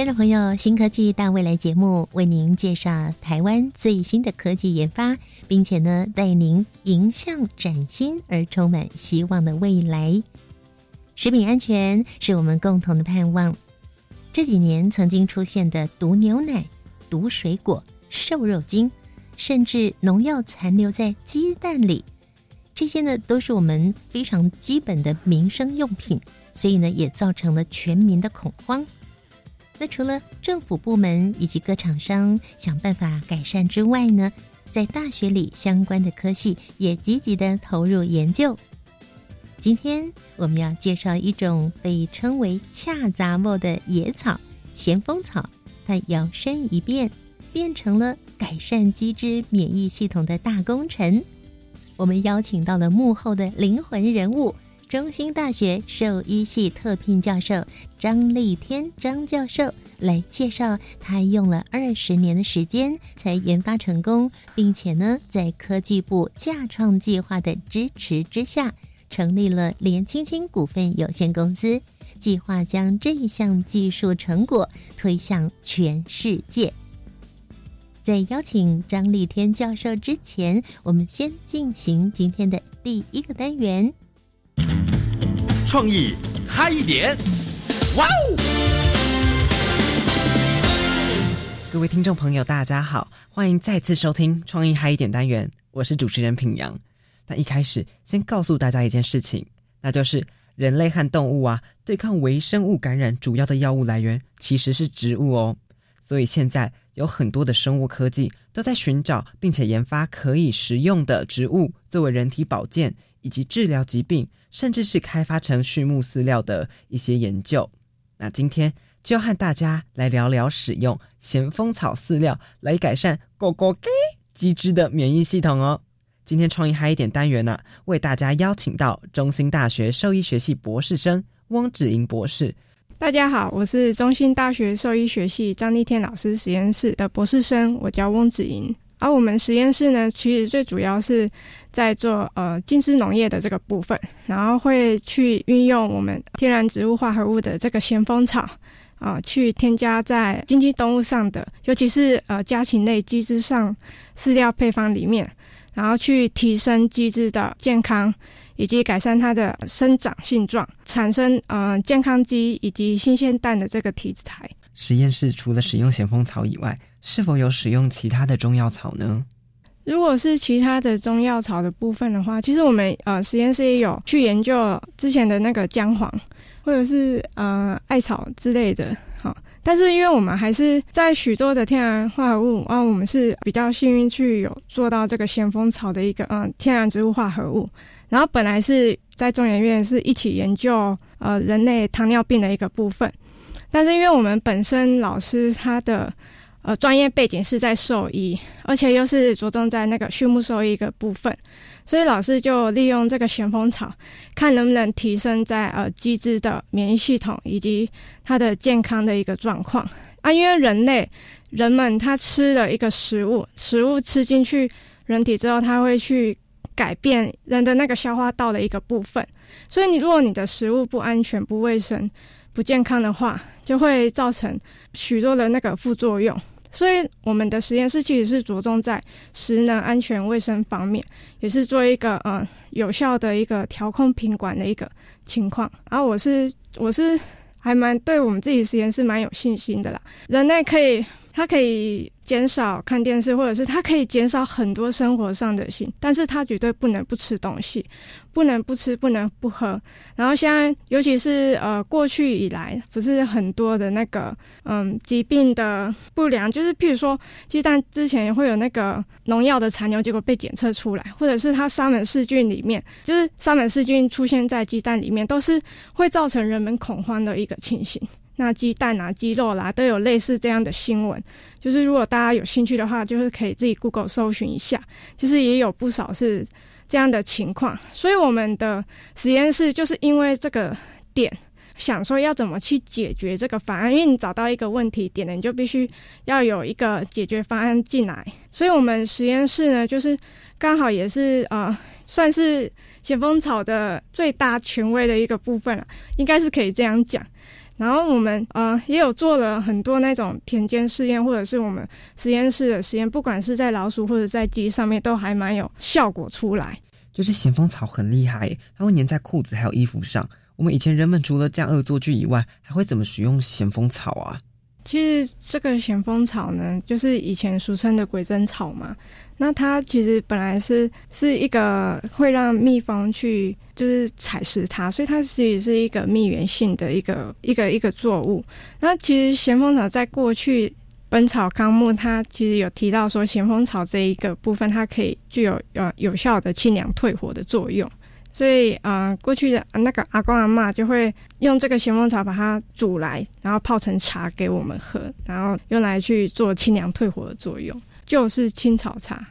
亲爱的朋友，新科技大未来节目为您介绍台湾最新的科技研发，并且呢，带您迎向崭新而充满希望的未来。食品安全是我们共同的盼望。这几年曾经出现的毒牛奶、毒水果、瘦肉精，甚至农药残留在鸡蛋里，这些呢，都是我们非常基本的民生用品，所以呢，也造成了全民的恐慌。那除了政府部门以及各厂商想办法改善之外呢，在大学里相关的科系也积极的投入研究。今天我们要介绍一种被称为“恰杂木”的野草——咸丰草，它摇身一变，变成了改善鸡只免疫系统的大功臣。我们邀请到了幕后的灵魂人物。中兴大学兽医系特聘教授张立天张教授来介绍，他用了二十年的时间才研发成功，并且呢，在科技部架创计划的支持之下，成立了连青青股份有限公司，计划将这一项技术成果推向全世界。在邀请张立天教授之前，我们先进行今天的第一个单元。创意嗨一点，哇哦！各位听众朋友，大家好，欢迎再次收听创意嗨一点单元，我是主持人品阳。那一开始先告诉大家一件事情，那就是人类和动物啊，对抗微生物感染主要的药物来源其实是植物哦。所以现在有很多的生物科技都在寻找并且研发可以食用的植物，作为人体保健以及治疗疾病。甚至是开发成畜牧饲料的一些研究。那今天就和大家来聊聊使用咸丰草饲料来改善狗狗给鸡只的免疫系统哦。今天创意嗨一点单元呢，为大家邀请到中兴大学兽医学系博士生汪子莹博士。大家好，我是中兴大学兽医学系张立天老师实验室的博士生，我叫汪子莹。而我们实验室呢，其实最主要是在做呃浸湿农业的这个部分，然后会去运用我们天然植物化合物的这个咸丰草啊，去添加在经济动物上的，尤其是呃家禽类鸡只上饲料配方里面，然后去提升鸡只的健康，以及改善它的生长性状，产生呃健康鸡以及新鲜蛋的这个题材。实验室除了使用咸丰草以外，是否有使用其他的中药草呢？如果是其他的中药草的部分的话，其实我们呃实验室也有去研究之前的那个姜黄，或者是呃艾草之类的。好，但是因为我们还是在许多的天然化合物啊，我们是比较幸运去有做到这个咸丰草的一个嗯天然植物化合物。然后本来是在中研院是一起研究呃人类糖尿病的一个部分，但是因为我们本身老师他的呃，专业背景是在兽医，而且又是着重在那个畜牧兽医一个部分，所以老师就利用这个咸丰草，看能不能提升在呃鸡只的免疫系统以及它的健康的一个状况啊。因为人类人们他吃了一个食物，食物吃进去人体之后，它会去改变人的那个消化道的一个部分，所以你如果你的食物不安全、不卫生、不健康的话，就会造成许多的那个副作用。所以，我们的实验室其实是着重在食能安全卫生方面，也是做一个嗯有效的一个调控品管的一个情况。然后我是我是还蛮对我们自己实验室蛮有信心的啦。人类可以它可以减少看电视，或者是它可以减少很多生活上的性，但是它绝对不能不吃东西，不能不吃，不能不喝。然后现在，尤其是呃过去以来，不是很多的那个嗯疾病的不良，就是譬如说鸡蛋之前会有那个农药的残留，结果被检测出来，或者是它沙门氏菌里面，就是沙门氏菌出现在鸡蛋里面，都是会造成人们恐慌的一个情形。那鸡蛋啊、鸡肉啦，都有类似这样的新闻。就是如果大家有兴趣的话，就是可以自己 Google 搜寻一下。其实也有不少是这样的情况。所以我们的实验室就是因为这个点，想说要怎么去解决这个方案。因为你找到一个问题点了，你就必须要有一个解决方案进来。所以我们实验室呢，就是刚好也是呃，算是咸丰草的最大权威的一个部分了，应该是可以这样讲。然后我们呃也有做了很多那种田间试验，或者是我们实验室的实验，不管是在老鼠或者在鸡上面，都还蛮有效果出来。就是咸丰草很厉害，它会粘在裤子还有衣服上。我们以前人们除了这样恶作剧以外，还会怎么使用咸丰草啊？其实这个咸丰草呢，就是以前俗称的鬼针草嘛。那它其实本来是是一个会让蜜蜂去就是采食它，所以它其实是一个蜜源性的一个一个一个作物。那其实咸丰草在过去《本草纲目》它其实有提到说，咸丰草这一个部分它可以具有呃有效的清凉退火的作用。所以啊，过去的那个阿公阿妈就会用这个咸丰草把它煮来，然后泡成茶给我们喝，然后用来去做清凉退火的作用。就是青草茶。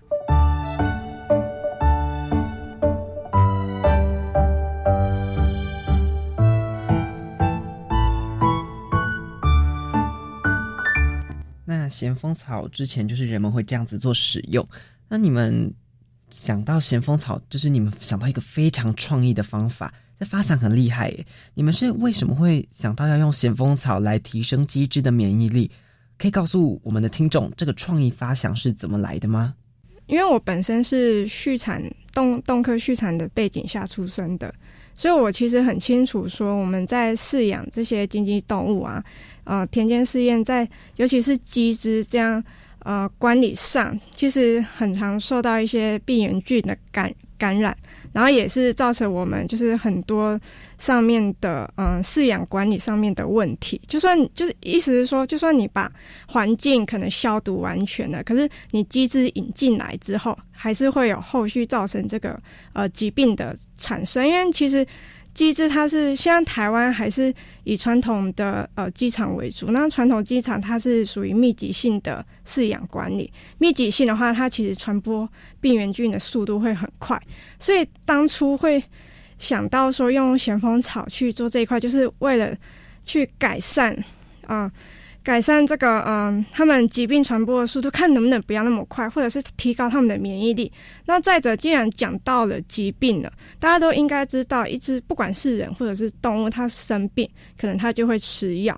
那咸丰草之前就是人们会这样子做使用。那你们想到咸丰草，就是你们想到一个非常创意的方法，这发展很厉害耶！你们是为什么会想到要用咸丰草来提升鸡只的免疫力？可以告诉我们的听众，这个创意发想是怎么来的吗？因为我本身是畜产动动科畜产的背景下出生的，所以我其实很清楚说，我们在饲养这些经济动物啊，呃，田间试验在尤其是鸡只这样呃管理上，其实很常受到一些病原菌的感感染。然后也是造成我们就是很多上面的嗯饲养管理上面的问题。就算就是意思是说，就算你把环境可能消毒完全了，可是你机制引进来之后，还是会有后续造成这个呃疾病的产生。因为其实。机制它是现在台湾还是以传统的呃机场为主，那传统机场它是属于密集性的饲养管理，密集性的话，它其实传播病原菌的速度会很快，所以当初会想到说用咸丰草去做这一块，就是为了去改善啊。改善这个嗯，他们疾病传播的速度，看能不能不要那么快，或者是提高他们的免疫力。那再者，既然讲到了疾病了，大家都应该知道，一只不管是人或者是动物，它生病，可能它就会吃药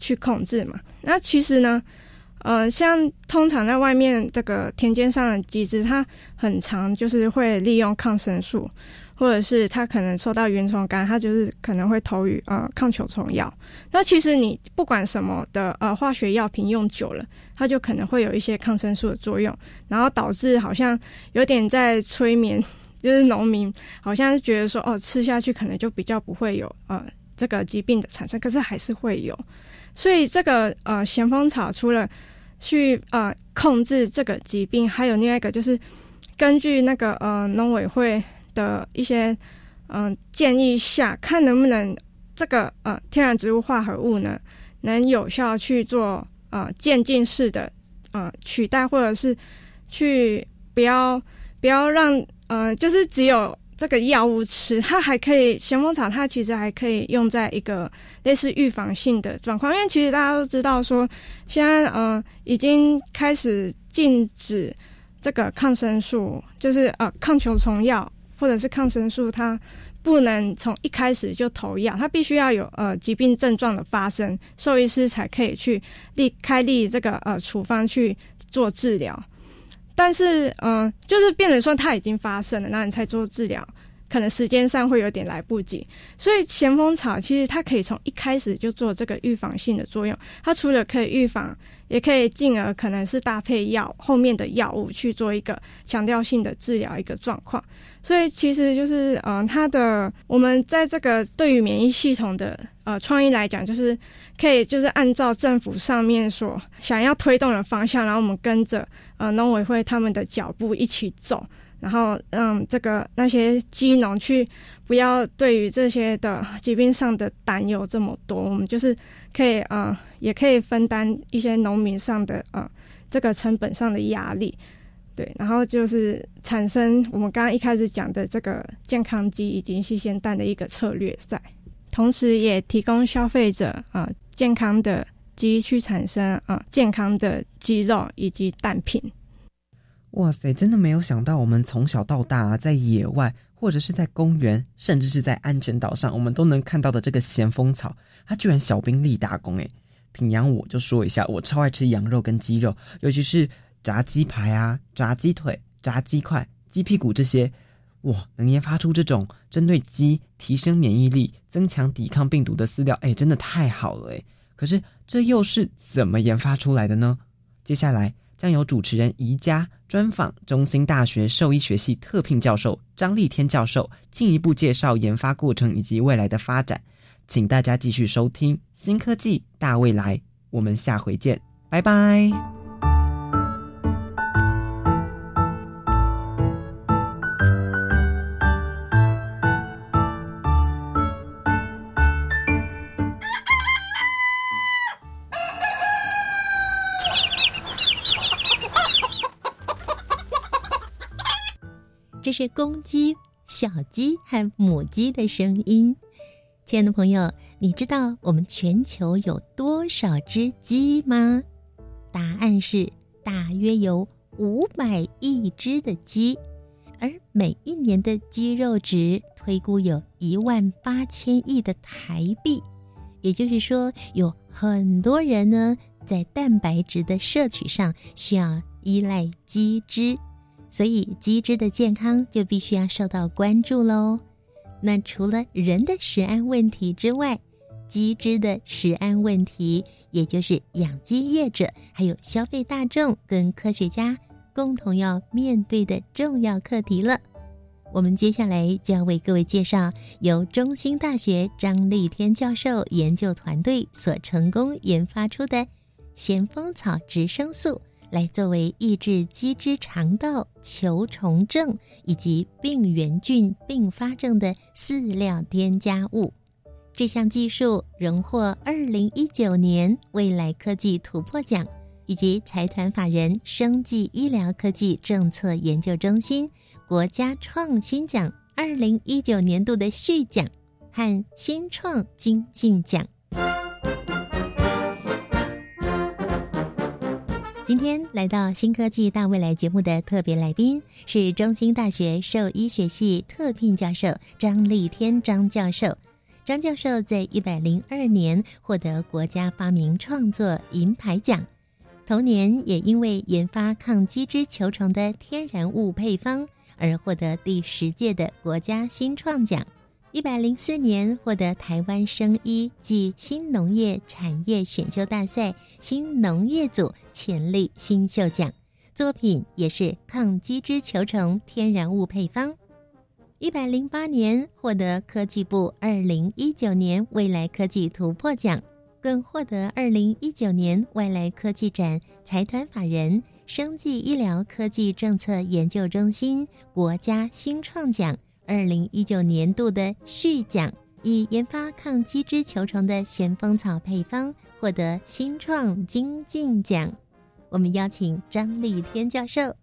去控制嘛。那其实呢，呃，像通常在外面这个田间上的机制，它很常就是会利用抗生素。或者是他可能受到原虫感染，他就是可能会投予呃抗球虫药。那其实你不管什么的呃化学药品用久了，它就可能会有一些抗生素的作用，然后导致好像有点在催眠，就是农民好像是觉得说哦吃下去可能就比较不会有呃这个疾病的产生，可是还是会有。所以这个呃咸丰草除了去呃控制这个疾病，还有另外一个就是根据那个呃农委会。的一些嗯建议下，看能不能这个呃天然植物化合物呢，能有效去做呃渐进式的呃取代，或者是去不要不要让呃就是只有这个药物吃，它还可以咸丰草，它其实还可以用在一个类似预防性的状况，因为其实大家都知道说，现在嗯已经开始禁止这个抗生素，就是呃抗球虫药。或者是抗生素，它不能从一开始就投药，它必须要有呃疾病症状的发生，兽医师才可以去立开立这个呃处方去做治疗。但是嗯，就是变成说它已经发生了，那你才做治疗。可能时间上会有点来不及。所以咸丰草其实它可以从一开始就做这个预防性的作用，它除了可以预防，也可以进而可能是搭配药后面的药物去做一个强调性的治疗一个状况。所以其实就是，嗯，它的我们在这个对于免疫系统的呃创意来讲，就是可以就是按照政府上面所想要推动的方向，然后我们跟着呃农委会他们的脚步一起走，然后让这个那些鸡农去不要对于这些的疾病上的担忧这么多，我们就是可以呃也可以分担一些农民上的呃这个成本上的压力。对，然后就是产生我们刚刚一开始讲的这个健康鸡以及新鲜蛋的一个策略在，同时也提供消费者啊健康的鸡去产生啊健康的鸡肉以及蛋品。哇塞，真的没有想到，我们从小到大啊在野外或者是在公园，甚至是在安全岛上，我们都能看到的这个咸丰草，它居然小兵立大功诶。平阳我就说一下，我超爱吃羊肉跟鸡肉，尤其是。炸鸡排啊，炸鸡腿、炸鸡块、鸡屁股这些，哇，能研发出这种针对鸡提升免疫力、增强抵抗病毒的饲料，哎，真的太好了哎！可是这又是怎么研发出来的呢？接下来将由主持人宜家专访中兴大学兽医学系特聘教授张立天教授，进一步介绍研发过程以及未来的发展。请大家继续收听《新科技大未来》，我们下回见，拜拜。这是公鸡、小鸡和母鸡的声音。亲爱的朋友，你知道我们全球有多少只鸡吗？答案是大约有五百亿只的鸡，而每一年的鸡肉值推估有一万八千亿的台币。也就是说，有很多人呢在蛋白质的摄取上需要依赖鸡汁。所以鸡只的健康就必须要受到关注喽。那除了人的食安问题之外，鸡只的食安问题，也就是养鸡业者、还有消费大众跟科学家共同要面对的重要课题了。我们接下来就要为各位介绍由中兴大学张立天教授研究团队所成功研发出的咸丰草植生素。来作为抑制鸡只肠道球虫症以及病原菌并发症的饲料添加物，这项技术荣获二零一九年未来科技突破奖，以及财团法人生技医疗科技政策研究中心国家创新奖二零一九年度的续奖和新创精进奖。今天来到新科技大未来节目的特别来宾是中兴大学兽医学系特聘教授张立天张教授。张教授在一百零二年获得国家发明创作银牌奖，同年也因为研发抗鸡只球虫的天然物配方而获得第十届的国家新创奖。一百零四年获得台湾生医暨新农业产业选秀大赛新农业组潜力新秀奖，作品也是抗鸡只球虫天然物配方。一百零八年获得科技部二零一九年未来科技突破奖，更获得二零一九年未来科技展财团法人生技医疗科技政策研究中心国家新创奖。二零一九年度的续奖，以研发抗鸡只球虫的咸丰草配方获得新创精进奖。我们邀请张立天教授。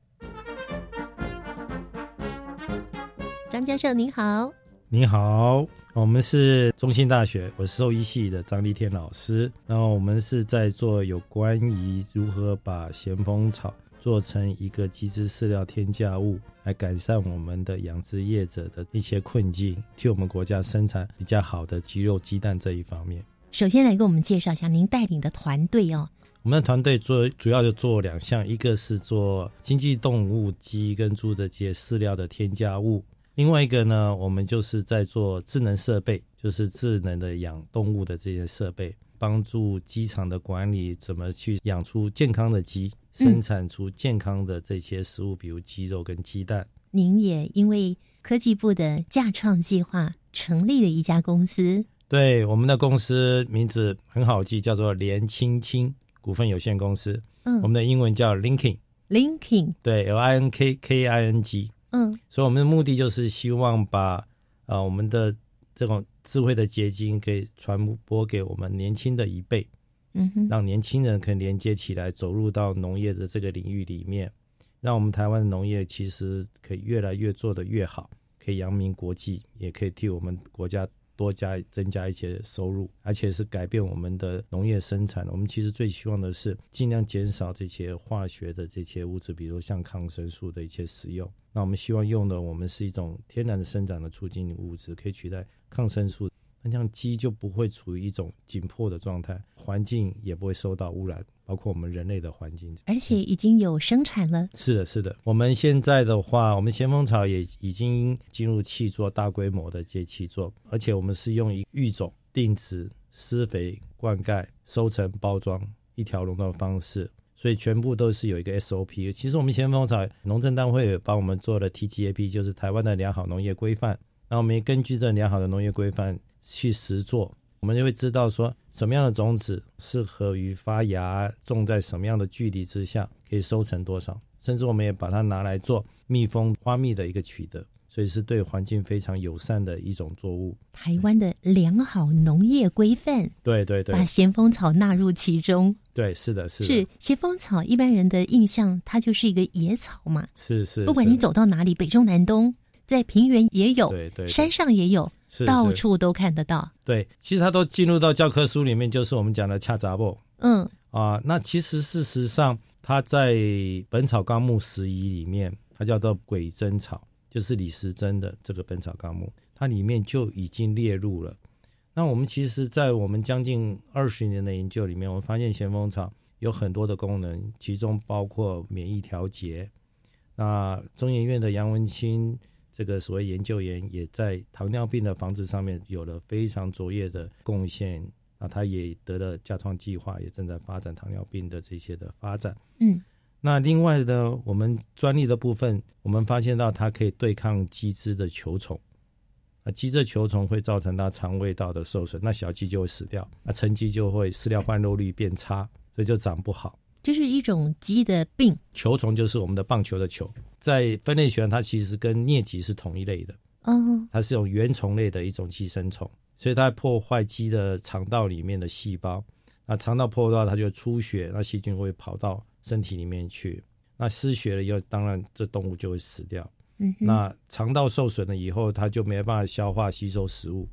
张教授您好，你好，我们是中兴大学，我是兽医系的张立天老师。然后我们是在做有关于如何把咸丰草。做成一个鸡只饲料添加物，来改善我们的养殖业者的一些困境，替我们国家生产比较好的鸡肉、鸡蛋这一方面。首先来给我们介绍一下您带领的团队哦。我们的团队做主要就做两项，一个是做经济动物鸡跟猪的这些饲料的添加物，另外一个呢，我们就是在做智能设备，就是智能的养动物的这些设备，帮助鸡场的管理怎么去养出健康的鸡，生产出健康的这些食物，比如鸡肉跟鸡蛋。您也因为科技部的架创计划成立了一家公司，对，我们的公司名字很好记，叫做联青青股份有限公司。嗯我们的英文叫 Linking，，Linking，对，L I N K K I N G。嗯所以我们的目的就是希望把呃我们的这种智慧的结晶可以传播给我们年轻的一辈，嗯哼，让年轻人可以连接起来，走入到农业的这个领域里面，让我们台湾的农业其实可以越来越做得越好，可以扬名国际，也可以替我们国家多加增加一些收入，而且是改变我们的农业生产。我们其实最希望的是尽量减少这些化学的这些物质，比如像抗生素的一些使用。那我们希望用的我们是一种天然的生长的促进物质，可以取代抗生素。那这样鸡就不会处于一种紧迫的状态，环境也不会受到污染，包括我们人类的环境。而且已经有生产了，是的，是的。我们现在的话，我们咸丰草也已经进入气作大规模的这气作，而且我们是用一育种、定植、施肥、灌溉、收成、包装一条龙的方式，所以全部都是有一个 SOP。其实我们咸丰草农政单位也帮我们做了 TGAP，就是台湾的良好农业规范。那我们也根据这良好的农业规范去实做，我们就会知道说什么样的种子适合于发芽，种在什么样的距离之下可以收成多少，甚至我们也把它拿来做蜜蜂花蜜的一个取得，所以是对环境非常友善的一种作物。台湾的良好农业规范，对对对把咸丰草纳入其中。对，是的，是的，是咸丰草，一般人的印象它就是一个野草嘛，是是，不管你走到哪里，北中南东，在平原也有，对对对山上也有，到处都看得到。对，其实它都进入到教科书里面，就是我们讲的恰杂布。嗯啊，那其实事实上，它在《本草纲目拾遗》里面，它叫做鬼针草，就是李时珍的这个《本草纲目》，它里面就已经列入了。那我们其实，在我们将近二十年的研究里面，我们发现咸丰草有很多的功能，其中包括免疫调节。那中研院的杨文清这个所谓研究员，也在糖尿病的防治上面有了非常卓越的贡献。啊他也得了加创计划，也正在发展糖尿病的这些的发展。嗯那另外呢，我们专利的部分，我们发现到它可以对抗鸡只的球虫。啊，鸡这球虫会造成它肠胃道的受损，那小鸡就会死掉，那成鸡就会饲料换肉率变差，所以就长不好。就是一种鸡的病。球虫就是我们的棒球的球，在分类学上，它其实跟疟疾是同一类的，嗯，它是种原虫类的一种寄生虫，所以它破坏鸡的肠道里面的细胞。那肠道破坏，它就出血，那细菌会跑到身体里面去。那失血了以后，当然这动物就会死掉。嗯，那肠道受损了以后，它就没办法消化吸收食物，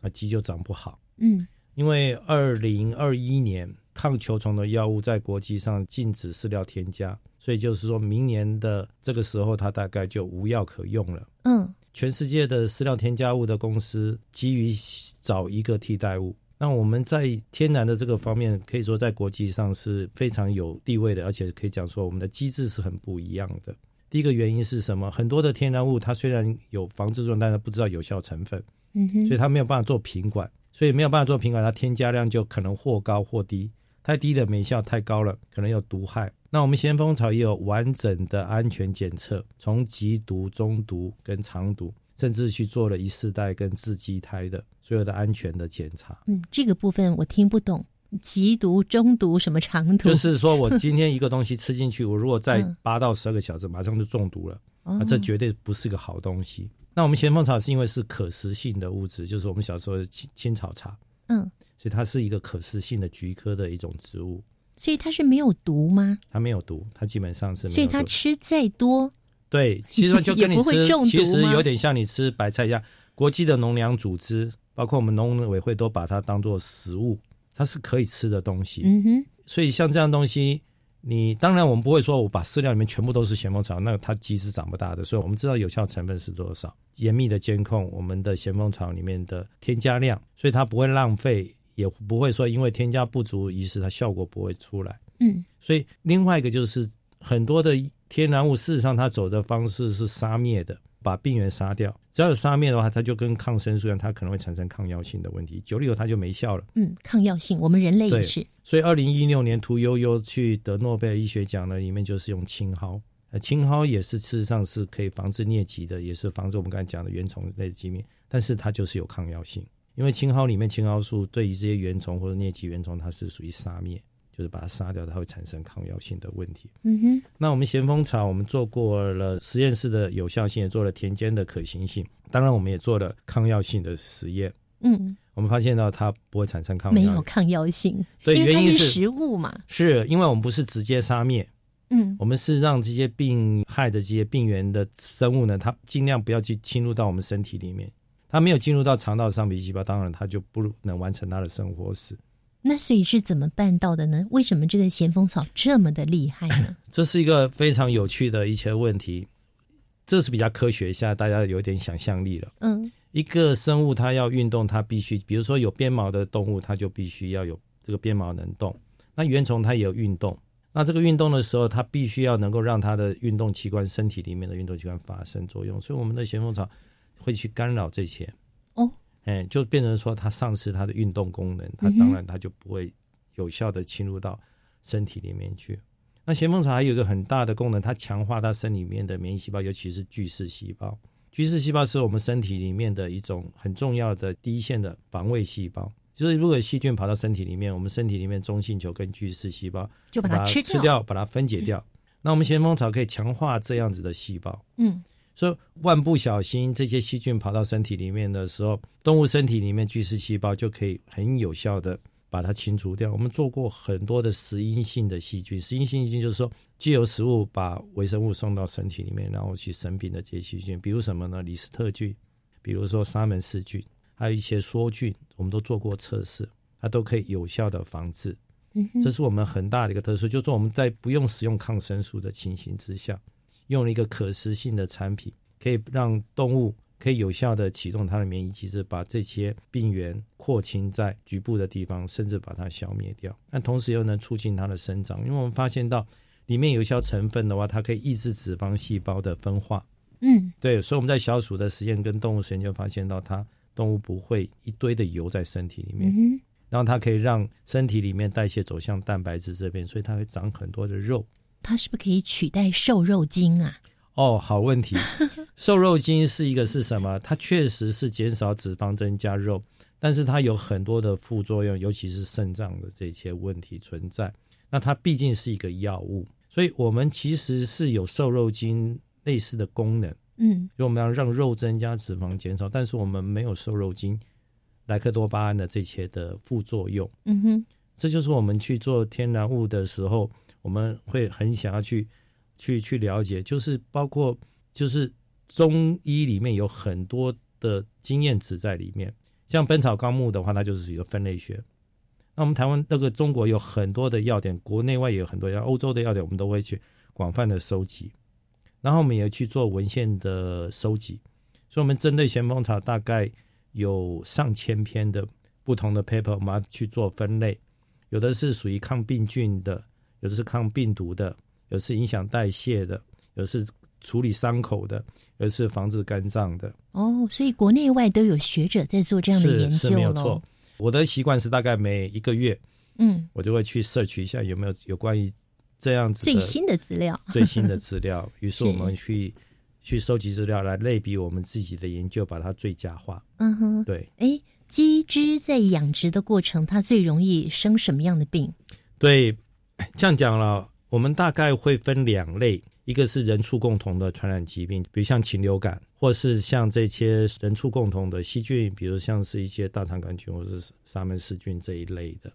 那鸡就长不好。嗯因为二零二一年抗球虫的药物在国际上禁止饲料添加，所以就是说明年的这个时候，它大概就无药可用了。嗯全世界的饲料添加物的公司急于找一个替代物。那我们在天然的这个方面，可以说在国际上是非常有地位的，而且可以讲说我们的机制是很不一样的。第一个原因是什么？很多的天然物它虽然有防治作用，但是不知道有效成分，嗯哼，所以它没有办法做品管，所以没有办法做品管，它添加量就可能或高或低，太低了没效，太高了可能有毒害。那我们咸丰草也有完整的安全检测，从极毒、中毒跟长毒，甚至去做了一世代跟自畸胎的所有的安全的检查。嗯，这个部分我听不懂，极毒、中毒什么长毒？就是说我今天一个东西吃进去，我如果在嗯八到十二个小时，马上就中毒了。哦那这绝对不是个好东西。那我们咸丰草是因为是可食性的物质，就是我们小时候的青青草茶，嗯，所以它是一个可食性的菊科的一种植物，所以它是没有毒吗？它没有毒，它基本上是没有毒。所以它吃再多，对，其实就跟你吃 其实有点像你吃白菜一样。国际的农粮组织，包括我们农委会，都把它当做食物，它是可以吃的东西。嗯哼，所以像这样东西，你当然我们不会说我把饲料里面全部都是咸丰草，那它鸡是长不大的。所以我们知道有效成分是多少，严密的监控我们的咸丰草里面的添加量，所以它不会浪费，也不会说因为添加不足，于是它效果不会出来。嗯所以另外一个就是很多的天然物，事实上它走的方式是杀灭的，把病原杀掉。只要有杀灭的话，它就跟抗生素一样，它可能会产生抗药性的问题。久了以后，它就没效了。嗯，抗药性，我们人类也是。所以，二零一六年屠呦呦去得诺贝尔医学奖呢，里面就是用青蒿。呃，青蒿也是事实上是可以防治疟疾的，也是防止我们刚才讲的原虫类的疾病，但是它就是有抗药性，因为青蒿里面青蒿素对于这些原虫或者疟疾原虫，它是属于杀灭，就是把它杀掉，它会产生抗药性的问题。嗯哼，那我们咸丰草，我们做过了实验室的有效性，也做了田间的可行性，当然我们也做了抗药性的实验。嗯，我们发现到它不会产生抗药没有，抗药性，对，原因是食物嘛。是因为我们不是直接杀灭，嗯我们是让这些病害的这些病原的生物呢，它尽量不要去侵入到我们身体里面。它没有进入到肠道上皮细胞，当然它就不能完成它的生活史。那所以是怎么办到的呢？为什么这个咸丰草这么的厉害呢？这是一个非常有趣的一些问题，这是比较科学一下，大家有点想象力了。嗯一个生物它要运动，它必须，比如说有鞭毛的动物，它就必须要有这个鞭毛能动。那原虫它也有运动，那这个运动的时候，它必须要能够让它的运动器官、身体里面的运动器官发生作用。所以我们的咸丰草会去干扰这些，哦，哎，就变成说它丧失它的运动功能，它当然它就不会有效的侵入到身体里面去。那咸丰草还有一个很大的功能，它强化它身里面的免疫细胞，尤其是巨噬细胞。巨噬细胞是我们身体里面的一种很重要的第一线的防卫细胞。就是如果细菌跑到身体里面，我们身体里面中性球跟巨噬细胞就把它吃吃掉，把它分解掉。那我们咸丰草可以强化这样子的细胞。嗯所以万不小心，这些细菌跑到身体里面的时候，动物身体里面巨噬细胞就可以很有效的把它清除掉。我们做过很多的食阴性的细菌，食阴性细菌就是说，既有食物把微生物送到身体里面，然后去生病的这些细菌，比如什么呢？李斯特菌，比如说沙门氏菌，还有一些梭菌，我们都做过测试，它都可以有效的防治。嗯，这是我们很大的一个特殊，就是说我们在不用使用抗生素的情形之下，用了一个可食性的产品，可以让动物可以有效的启动它的免疫机制，把这些病原扩清在局部的地方，甚至把它消灭掉。但同时又能促进它的生长，因为我们发现到里面有效成分的话，它可以抑制脂肪细胞的分化。嗯对，所以我们在小鼠的实验跟动物实验就发现到，它动物不会一堆的油在身体里面，嗯，然后它可以让身体里面代谢走向蛋白质这边，所以它会长很多的肉。它是不是可以取代瘦肉精啊？哦，好问题。瘦肉精是一个是什么？它确实是减少脂肪，增加肉，但是它有很多的副作用，尤其是肾脏的这些问题存在。那它毕竟是一个药物，所以我们其实是有瘦肉精类似的功能，嗯因为我们要让肉增加，脂肪减少，但是我们没有瘦肉精、莱克多巴胺的这些的副作用。嗯哼，这就是我们去做天然物的时候，我们会很想要去去去了解，就是包括就是中医里面有很多的经验值在里面。像《本草纲目》的话，它就是一个分类学。那我们台湾那个中国有很多的药典，国内外也有很多药，欧洲的药典我们都会去广泛的收集，然后我们也去做文献的收集。所以，我们针对咸丰草大概有上千篇的不同的 paper，我们要去做分类。有的是属于抗病菌的，有的是抗病毒的，有的是影响代谢的，有的是处理伤口的，有的是防治肝脏的。哦，所以国内外都有学者在做这样的研究咯是没有错。我的习惯是大概每一个月，嗯，我就会去 search 一下有没有有关于这样子最新的资料，最新的资料。于是是我们去去收集资料来类比我们自己的研究，把它最佳化。嗯哼，对哎，鸡只在养殖的过程，它最容易生什么样的病？对，这样讲了，我们大概会分两类，一个是人畜共同的传染疾病，比如像禽流感，或是像这些人畜共同的细菌，比如像是一些大肠杆菌或者是沙门氏菌这一类的，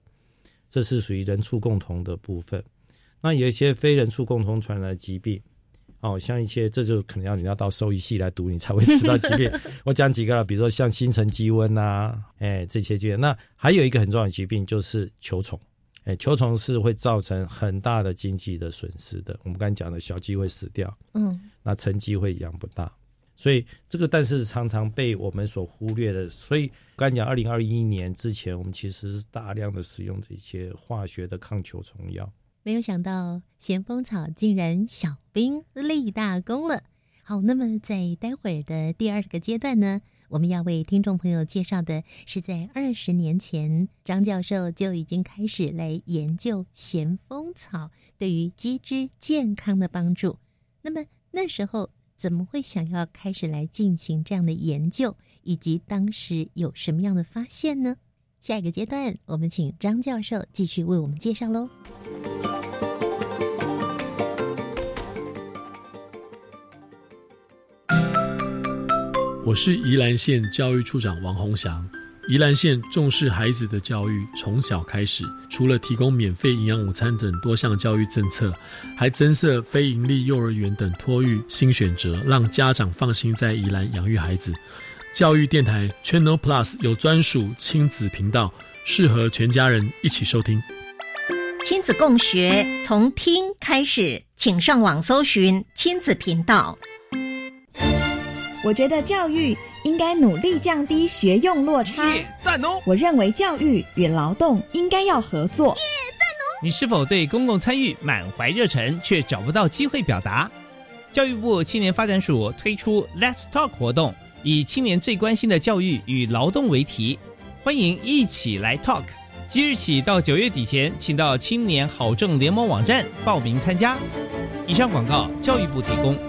这是属于人畜共同的部分。那有一些非人畜共同传染的疾病，哦，像一些这就可能要你要到兽医系来读，你才会知道疾病。我讲几个了，比如说像新城鸡瘟啊，哎，这些疾病。那还有一个很重要的疾病就是球虫。哎，球虫是会造成很大的经济的损失的。我们刚才讲的小鸡会死掉，嗯那成鸡会养不大，所以这个但是常常被我们所忽略的。所以刚才讲，二零二一年之前，我们其实是大量的使用这些化学的抗球虫药。没有想到咸丰草竟然小兵立大功了。好，那么在待会儿的第二个阶段呢，我们要为听众朋友介绍的是在二十年前，张教授就已经开始来研究咸丰草对于鸡只健康的帮助。那么那时候怎么会想要开始来进行这样的研究，以及当时有什么样的发现呢？下一个阶段，我们请张教授继续为我们介绍喽。我是宜兰县教育处长王宏祥。宜兰县重视孩子的教育，从小开始，除了提供免费营养午餐等多项教育政策，还增设非营利幼儿园等托育新选择，让家长放心在宜兰养育孩子。教育电台 Channel Plus 有专属亲子频道，适合全家人一起收听。亲子共学从听开始，请上网搜寻亲子频道。我觉得教育应该努力降低学用落差。赞哦！我认为教育与劳动应该要合作。耶，赞哦你是否对公共参与满怀热忱，却找不到机会表达？教育部青年发展署推出 Let's Talk 活动，以青年最关心的教育与劳动为题，欢迎一起来 Talk。即日起到九月底前，请到青年好政联盟网站报名参加。以上广告，教育部提供。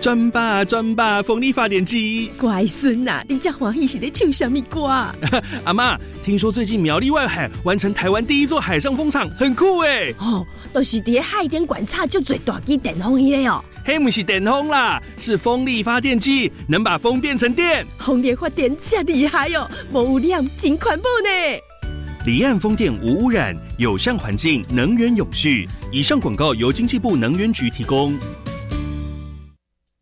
转吧转吧，风力发电机。乖孙呐，你家欢喜是在唱什么歌？阿妈，听说最近苗栗外海完成台湾第一座海上风场，很酷哎。哦，都是伫海边观察就最大机电风机哦。嘿，不是电风啦，是风力发电机，能把风变成电。风力发电真厉害哦，无污染，真环保呢。离岸风电无污染，友善环境，能源永续。以上广告由经济部能源局提供。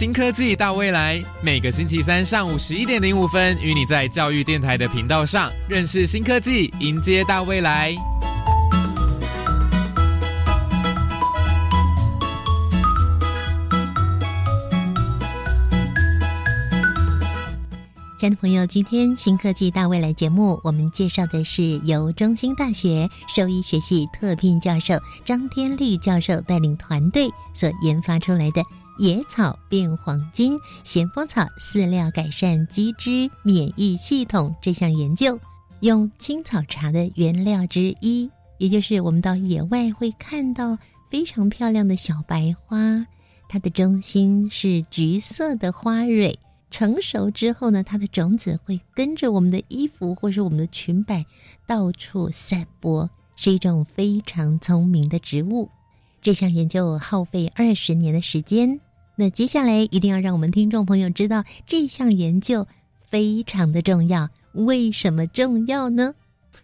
新科技大未来，每个星期三上午十一点零五分，与你在教育电台的频道上认识新科技，迎接大未来。亲爱的朋友，今天新科技大未来节目，我们介绍的是由中兴大学兽医学系特聘教授张天立教授带领团队所研发出来的。野草变黄金，咸丰草饲料改善鸡只免疫系统。这项研究用青草茶的原料之一，也就是我们到野外会看到非常漂亮的小白花，它的中心是橘色的花蕊。成熟之后呢，它的种子会跟着我们的衣服或是我们的裙摆到处散播，是一种非常聪明的植物。这项研究耗费二十年的时间。那接下来一定要让我们听众朋友知道这项研究非常的重要，为什么重要呢？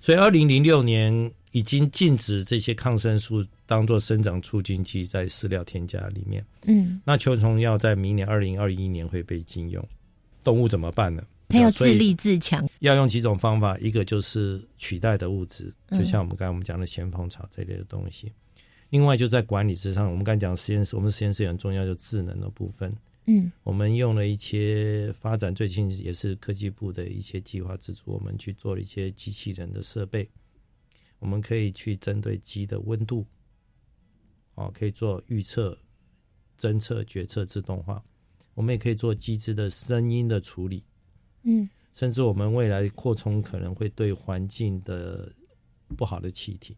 所以，二零零六年已经禁止这些抗生素当做生长促进剂在饲料添加里面。嗯，那球虫药在明年二零二一年会被禁用，动物怎么办呢？它要自立自强，要用几种方法，一个就是取代的物质，就像我们刚才我们讲的咸丰草这类的东西。另外，就在管理之上，我们刚才讲实验室，我们实验室很重要，就智能的部分。嗯，我们用了一些发展最近也是科技部的一些计划资助，我们去做了一些机器人的设备。我们可以去针对鸡的温度，哦，可以做预测、侦测、决策自动化。我们也可以做机制的声音的处理。嗯，甚至我们未来扩充可能会对环境的不好的气体。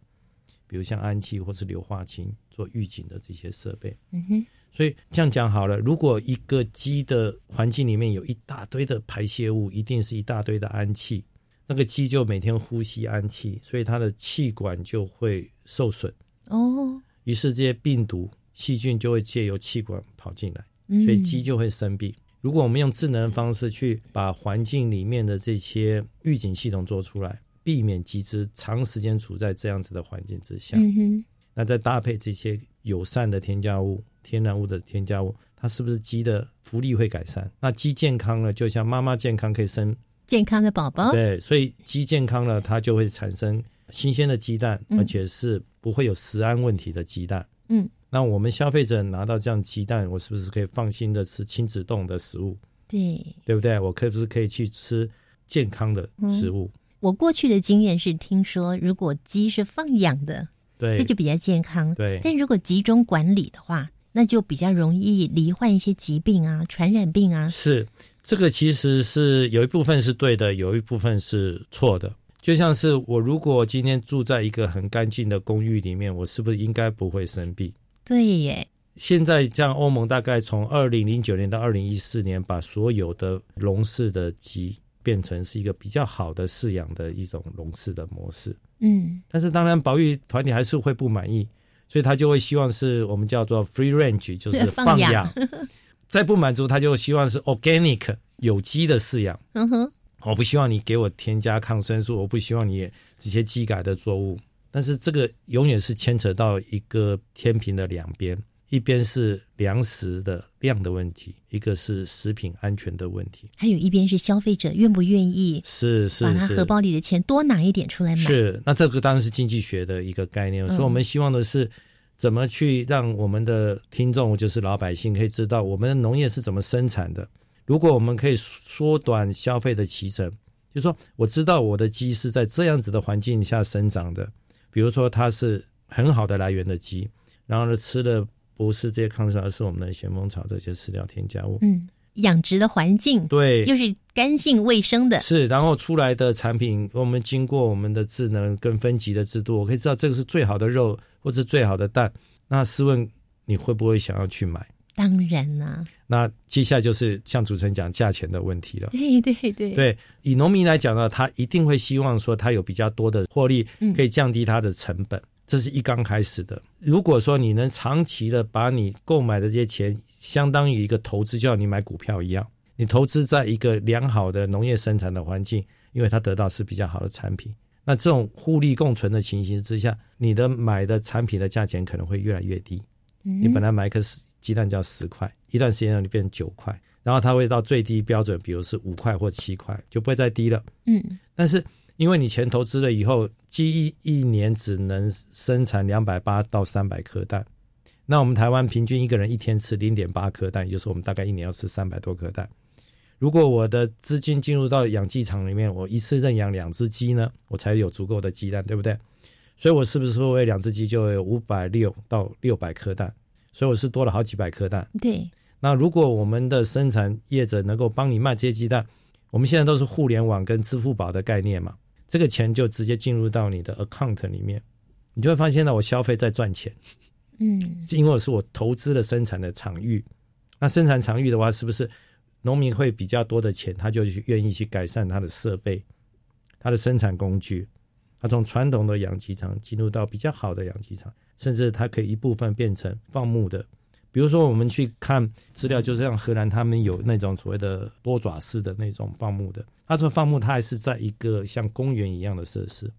比如像氨气或是硫化氢做预警的这些设备，嗯哼，所以这样讲好了，如果一个鸡的环境里面有一大堆的排泄物，一定是一大堆的氨气，那个鸡就每天呼吸氨气，所以它的气管就会受损。哦，于是这些病毒细菌就会借由气管跑进来，嗯所以鸡就会生病。如果我们用智能方式去把环境里面的这些预警系统做出来。避免鸡只长时间处在这样子的环境之下。嗯哼，那再搭配这些友善的添加物、天然物的添加物，它是不是鸡的福利会改善？那鸡健康了，就像妈妈健康可以生健康的宝宝，对，所以鸡健康了，它就会产生新鲜的鸡蛋，嗯而且是不会有食安问题的鸡蛋。嗯，那我们消费者拿到这样鸡蛋，我是不是可以放心的吃亲子冻的食物？对。对不对？我可不是可以去吃健康的食物？我过去的经验是，听说如果鸡是放养的，对，这就比较健康。对但如果集中管理的话，那就比较容易罹患一些疾病啊、传染病啊。是这个其实是有一部分是对的，有一部分是错的。就像是我如果今天住在一个很干净的公寓里面，我是不是应该不会生病？对耶，现在像欧盟大概从二零零九年到二零一四年，把所有的笼式的鸡变成是一个比较好的饲养的一种笼式的模式。嗯但是当然，保育团体还是会不满意，所以他就会希望是我们叫做 free range，就是放养。再不满足，他就希望是 organic 有机的饲养。嗯哼，我不希望你给我添加抗生素，我不希望你这些机改的作物。但是这个永远是牵扯到一个天平的两边，一边是粮食的量的问题，一个是食品安全的问题。还有一边是消费者愿不愿意是是是，把他荷包里的钱多拿一点出来买。是，那这个当然是经济学的一个概念，嗯所以我们希望的是怎么去让我们的听众，就是老百姓，可以知道我们的农业是怎么生产的。如果我们可以缩短消费的期程，就是说我知道我的鸡是在这样子的环境下生长的，比如说它是很好的来源的鸡，然后呢吃的不是这些抗生素，而是我们的咸丰草这些饲料添加物。嗯，养殖的环境对，又是干净卫生的。是，然后出来的产品，我们经过我们的智能跟分级的制度，我可以知道这个是最好的肉，或是最好的蛋。那试问你会不会想要去买？当然啦、那接下来就是像主持人讲价钱的问题了。对对对，对，以农民来讲呢，他一定会希望说他有比较多的获利嗯，可以降低他的成本，这是一刚开始的。如果说你能长期的把你购买的这些钱，相当于一个投资，就像你买股票一样，你投资在一个良好的农业生产的环境，因为它得到是比较好的产品。那这种互利共存的情形之下，你的买的产品的价钱可能会越来越低。嗯你本来买一颗鸡蛋就要十块，一段时间让你变成九块，然后它会到最低标准，比如是五块或七块，就不会再低了。嗯但是因为你钱投资了以后，鸡一一年只能生产两百八到三百颗蛋，那我们台湾平均一个人一天吃零点八颗蛋，也就是我们大概一年要吃三百多颗蛋。如果我的资金进入到养鸡场里面，我一次认养两只鸡呢，我才有足够的鸡蛋，对不对？所以我是不是说我有两只鸡就有五百六到六百颗蛋？所以我是多了好几百颗蛋。对，那如果我们的生产业者能够帮你卖这些鸡蛋，我们现在都是互联网跟支付宝的概念嘛，这个钱就直接进入到你的 account 里面，你就会发现到我消费在赚钱，嗯因为我是我投资了生产的场域。那生产场域的话，是不是农民会比较多的钱，他就去愿意去改善他的设备、他的生产工具？他从传统的养鸡场进入到比较好的养鸡场，甚至它可以一部分变成放牧的。比如说，我们去看资料，就是像荷兰他们有那种所谓的多爪式的那种放牧的。他说放牧，它还是在一个像公园一样的设施，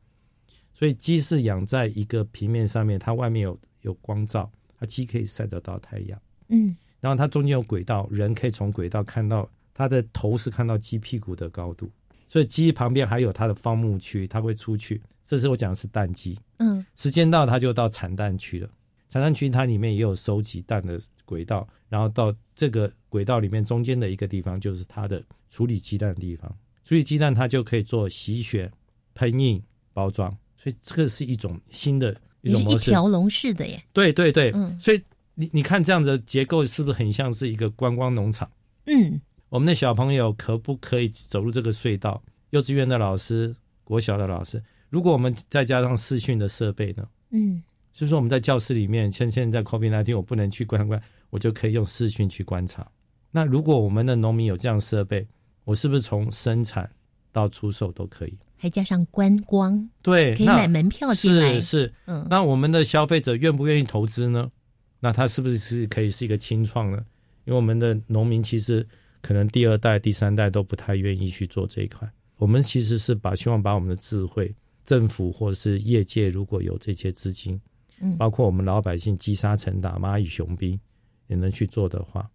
所以鸡是养在一个平面上面，它外面有有光照，它鸡可以晒得到太阳。嗯然后它中间有轨道，人可以从轨道看到它的头是看到鸡屁股的高度，所以鸡旁边还有它的放牧区，它会出去。这是我讲的是蛋鸡，嗯时间到它就到产蛋区了。产蛋区它里面也有收集蛋的轨道，然后到这个轨道里面中间的一个地方就是它的处理鸡蛋的地方。处理鸡蛋它就可以做洗选、喷印、包装，所以这个是一种新的一种模式。条龙式的耶。对对对，嗯所以你你看这样的结构是不是很像是一个观光农场？嗯我们的小朋友可不可以走入这个隧道？幼稚园的老师、国小的老师，如果我们再加上视讯的设备呢？嗯就是说我们在教室里面，像现在 COVID 1 9我不能去观观，我就可以用视讯去观察。那如果我们的农民有这样设备，我是不是从生产到出售都可以？还加上观光，对，可以买门票进来。是是，嗯那我们的消费者愿不愿意投资呢？那他是不是是可以是一个清创呢？因为我们的农民其实可能第二代、第三代都不太愿意去做这一块。我们其实是把希望把我们的智慧，政府或者是业界如果有这些资金，嗯包括我们老百姓击杀成塔、蚂蚁雄兵也能去做的话，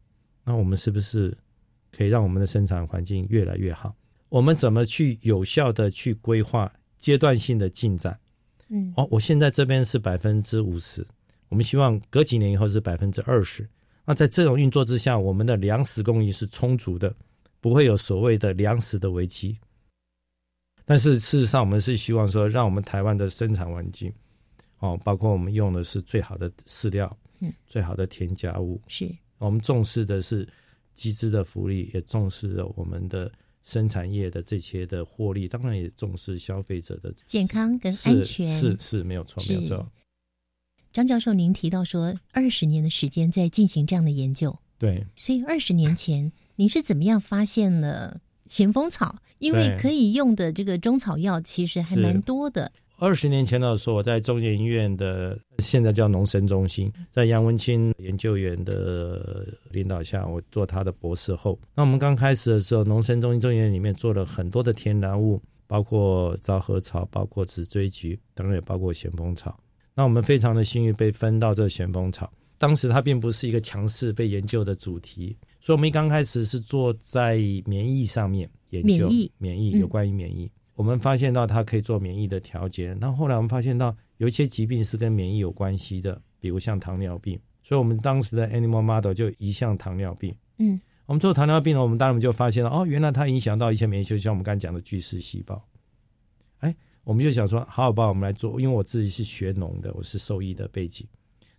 那我们是不是可以让我们的生产环境越来越好？我们怎么去有效的去规划阶段性的进展？嗯哦，我现在这边是百分之五十，我们希望隔几年以后是百分之二十。那在这种运作之下，我们的粮食供应是充足的，不会有所谓的粮食的危机。但是事实上，我们是希望说，让我们台湾的生产环境，哦，包括我们用的是最好的饲料，嗯，最好的添加物，是。我们重视的是机制的福利，也重视了我们的生产业的这些的获利，当然也重视消费者的健康跟安全。是是没有错，没有错。张教授，您提到说二十年的时间在进行这样的研究，对，所以二十年前 您是怎么样发现了咸丰草？因为可以用的这个中草药其实还蛮多的。二十年前的时候，我在中研院的现在叫农生中心，在杨文清研究员的领导下，我做他的博士后。那我们刚开始的时候，农生中心中研院里面做了很多的天然物，包括昭和草，包括紫锥菊，当然也包括咸丰草。那我们非常的幸运被分到这咸丰草，当时它并不是一个强势被研究的主题，所以我们一刚开始是做在免疫上面研究，免疫嗯免疫有关于免疫。我们发现到它可以做免疫的调节，那后来我们发现到有一些疾病是跟免疫有关系的，比如像糖尿病，所以我们当时的 animal model 就移向糖尿病。嗯，我们做糖尿病呢，我们当然就发现了哦，原来它影响到一些免疫就，像我们刚才讲的巨噬细胞。哎，我们就想说，好好吧，我们来做，因为我自己是学农的，我是兽医的背景，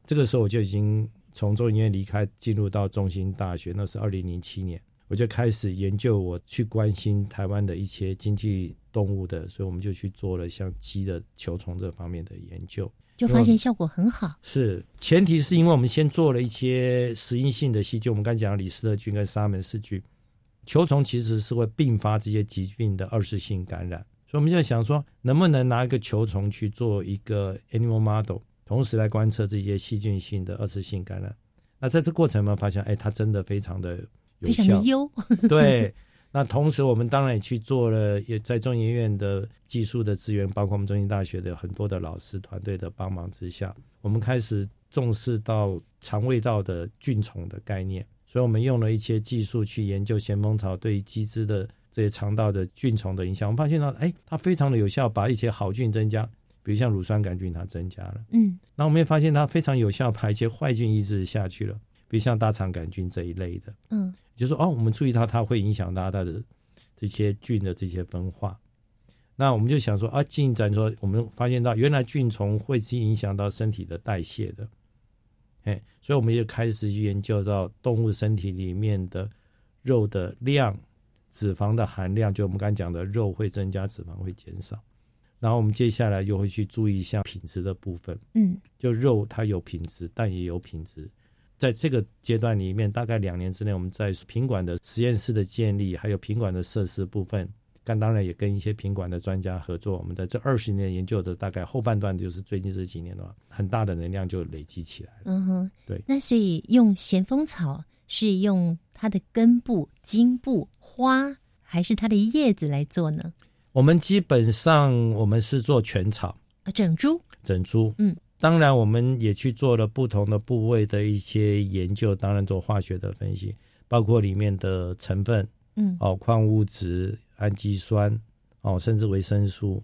这个时候我就已经从中医院离开，进入到中兴大学，那是二零零七年，我就开始研究，我去关心台湾的一些经济动物的，所以我们就去做了像鸡的球虫这方面的研究。就发现效果很好。是，前提是因为我们先做了一些实验性的细菌，我们刚才讲的李斯特菌跟沙门氏菌，球虫其实是会并发这些疾病的二次性感染，所以我们就想说，能不能拿一个球虫去做一个 animal model，同时来观测这些细菌性的二次性感染。那在这过程，我们发现，哎，它真的非常的有非常效，的 优对。那同时，我们当然也去做了，也在中研院的技术的资源，包括我们中兴大学的很多的老师团队的帮忙之下，我们开始重视到肠胃道的菌虫的概念。所以我们用了一些技术去研究咸丰草对于鸡只的这些肠道的菌虫的影响。我们发现到，哎，它非常的有效，把一些好菌增加，比如像乳酸杆菌，它增加了。嗯，那我们也发现它非常有效，把一些坏菌抑制下去了，比如像大肠杆菌这一类的。嗯，就说哦，我们注意到它会影响到它的这些菌的这些分化。那我们就想说啊，进展说，我们发现到原来菌虫会去影响到身体的代谢的，哎，所以我们就开始去研究到动物身体里面的肉的量、脂肪的含量，就我们刚才讲的肉会增加，脂肪会减少。然后我们接下来又会去注意一下品质的部分，嗯，就肉它有品质，蛋也有品质。在这个阶段里面，大概两年之内，我们在品管的实验室的建立，还有品管的设施部分，但当然也跟一些品管的专家合作。我们在这二十年研究的大概后半段，就是最近这几年的话，很大的能量就累积起来了。嗯哼，对。那所以用咸丰草是用它的根部、茎部、花，还是它的叶子来做呢？我们基本上我们是做全草啊，整株，整株，嗯，当然我们也去做了不同的部位的一些研究，当然做化学的分析，包括里面的成分，嗯，哦，矿物质、氨基酸，哦，甚至维生素，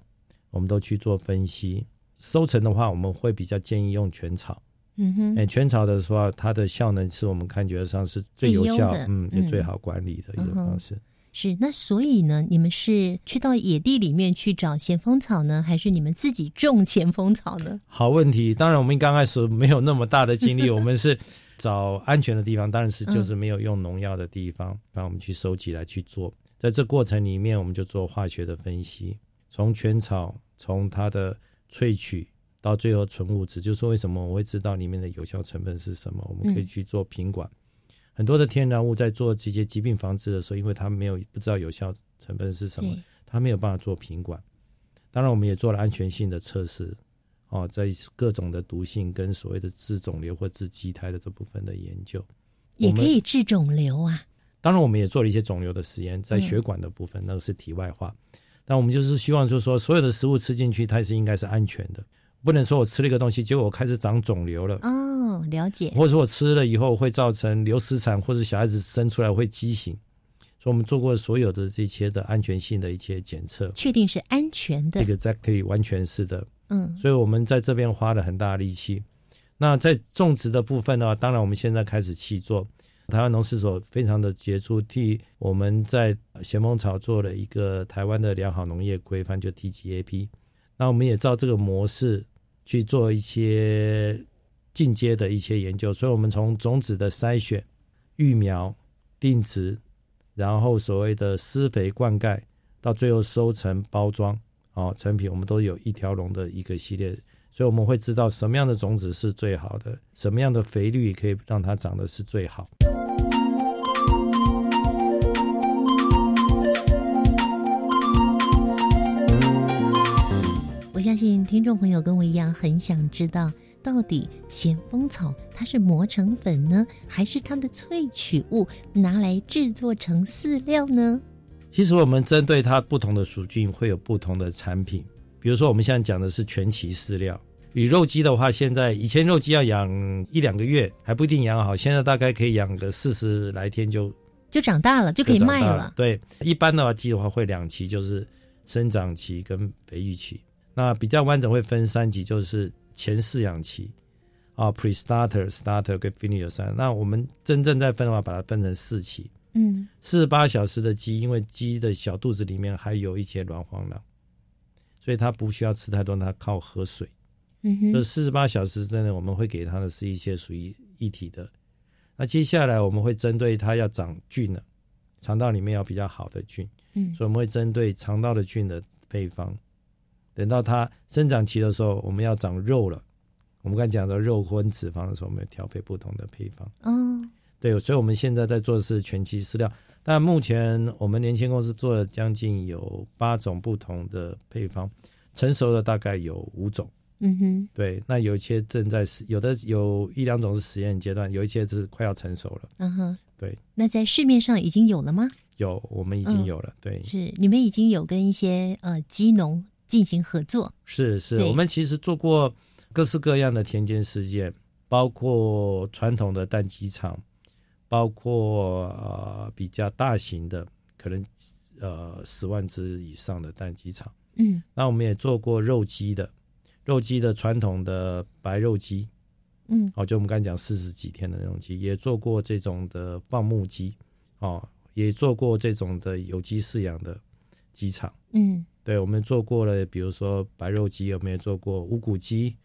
我们都去做分析。收成的话，我们会比较建议用全草。嗯哼，哎，全草的话，它的效能是我们看觉得上是最有效，嗯，也最好管理的一个方式。嗯是，那所以呢，你们是去到野地里面去找咸丰草呢，还是你们自己种咸丰草呢？好问题，当然我们刚开始没有那么大的精力，我们是找安全的地方，当然是就是没有用农药的地方，帮我们去收集来去做。在这过程里面，我们就做化学的分析，从全草，从它的萃取到最后纯物质，就是为什么我会知道里面的有效成分是什么，我们可以去做品管。很多的天然物在做这些疾病防治的时候，因为它没有不知道有效成分是什么，它没有办法做品管。当然，我们也做了安全性的测试，哦，在各种的毒性跟所谓的治肿瘤或治畸胎的这部分的研究，也可以治肿瘤啊。当然，我们也做了一些肿瘤的实验，在血管的部分，那个是题外话。但我们就是希望，就是说所有的食物吃进去，它是应该是安全的，不能说我吃了一个东西，结果我开始长肿瘤了，哦，了解。或者说我吃了以后会造成流失产，或者小孩子生出来会畸形。所以我们做过所有的这些的安全性的一些检测，确定是安全的。Exactly，完全是的。嗯，所以我们在这边花了很大力气。那在种植的部分的话，当然我们现在开始去做。台湾农事所非常的杰出，替我们在咸丰草做了一个台湾的良好农业规范，就 TGAP。那我们也照这个模式去做一些进阶的一些研究。所以，我们从种子的筛选、育苗、定植。然后所谓的施肥灌溉，到最后收成包装，哦，成品我们都有一条龙的一个系列，所以我们会知道什么样的种子是最好的，什么样的肥率可以让它长得是最好。相信听众朋友跟我一样，很想知道。到底咸丰草它是磨成粉呢，还是它的萃取物拿来制作成饲料呢？其实我们针对它不同的属菌会有不同的产品。比如说我们现在讲的是全期饲料，与肉鸡的话，现在以前肉鸡要养一两个月还不一定养好，现在大概可以养个四十来天就就长大了，就可以卖了。对，一般的话鸡的话会两期，就是生长期跟肥育期。那比较完整会分三级，就是。前饲养期啊，pre starter starter 跟 finish 三，那我们真正在分的话，把它分成四期。嗯，四十八小时的鸡，因为鸡的小肚子里面还有一些卵黄囊，所以它不需要吃太多，它靠喝水。嗯哼，就四十八小时之内，我们会给它的是一些属于一体的。那接下来我们会针对它要长菌了，肠道里面要比较好的菌，嗯，所以我们会针对肠道的菌的配方。等到它生长期的时候，我们要长肉了。我们刚才讲到肉荤脂肪的时候，我们要调配不同的配方。哦，对，所以我们现在在做的是全期饲料。但目前我们年轻公司做了将近有八种不同的配方，成熟的大概有五种。嗯哼，对，那有一些正在实，有的有一两种是实验阶段，有一些是快要成熟了。嗯哼，对。那在市面上已经有了吗？有，我们已经有了。对，是你们已经有跟一些呃鸡农。进行合作。是是，我们其实做过各式各样的田间实验，包括传统的蛋鸡场，包括呃比较大型的，可能呃十万只以上的蛋鸡场。嗯，那我们也做过肉鸡的，肉鸡的传统的白肉鸡，嗯，哦，就我们刚才讲四十几天的那种鸡，也做过这种的放牧鸡，哦，也做过这种的有机饲养的鸡场，嗯。对，我们做过了，比如说白肉鸡，我们也做过无骨鸡，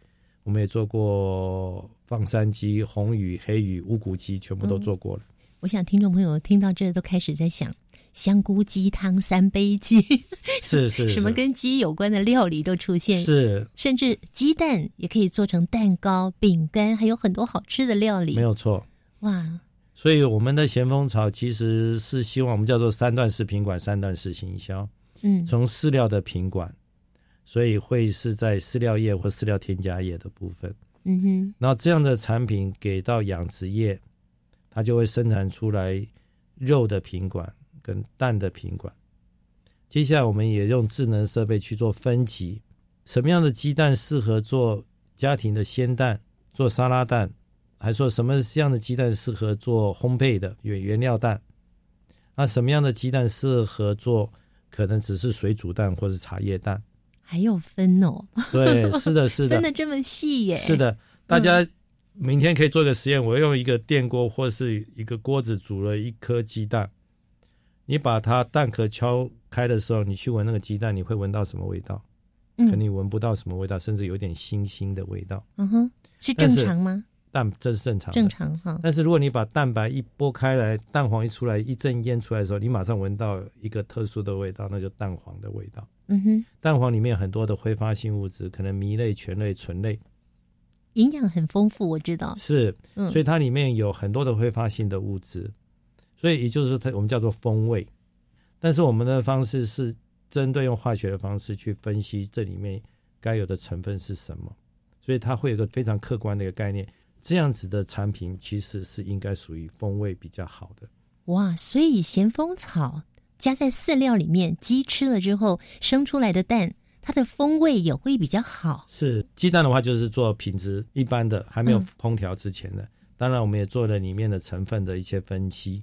我们也做过放山鸡、红羽、黑羽、无骨鸡，全部都做过了。我想听众朋友听到这都开始在想，香菇鸡汤、三杯鸡，是 是，什么跟鸡有关的料理都出现，是，甚至鸡蛋也可以做成蛋糕、饼干，还有很多好吃的料理。没有错，哇！所以我们的咸丰草其实是希望我们叫做三段式品管、三段式行销。嗯，从饲料的品管，所以会是在饲料业或饲料添加业的部分。嗯哼，然后这样的产品给到养殖业，它就会生产出来肉的品管跟蛋的品管。接下来我们也用智能设备去做分级，什么样的鸡蛋适合做家庭的鲜蛋、做沙拉蛋，还说什么样的鸡蛋适合做烘焙的原原料蛋？那什么样的鸡蛋适合做？可能只是水煮蛋或是茶叶蛋，还有分哦。对，是的，是的，分的这么细耶。是的，大家明天可以做个实验，我用一个电锅或是一个锅子煮了一颗鸡蛋，你把它蛋壳敲开的时候，你去闻那个鸡蛋，你会闻到什么味道？嗯，肯定闻不到什么味道，甚至有点腥腥的味道。嗯哼，是正常吗？蛋这是正常，正常哈。但是如果你把蛋白一剥开来，蛋黄一出来，一阵烟出来的时候，你马上闻到一个特殊的味道，那就蛋黄的味道。嗯哼，蛋黄里面很多的挥发性物质，可能醚类、醛类、醇类，营养很丰富，我知道。是，所以它里面有很多的挥发性的物质，所以也就是说，它我们叫做风味。但是我们的方式是针对用化学的方式去分析这里面该有的成分是什么，所以它会有一个非常客观的一个概念。这样子的产品其实是应该属于风味比较好的。哇，所以咸丰草加在饲料里面，鸡吃了之后生出来的蛋，它的风味也会比较好。是鸡蛋的话，就是做品质一般的，还没有烹调之前的。当然，我们也做了里面的成分的一些分析。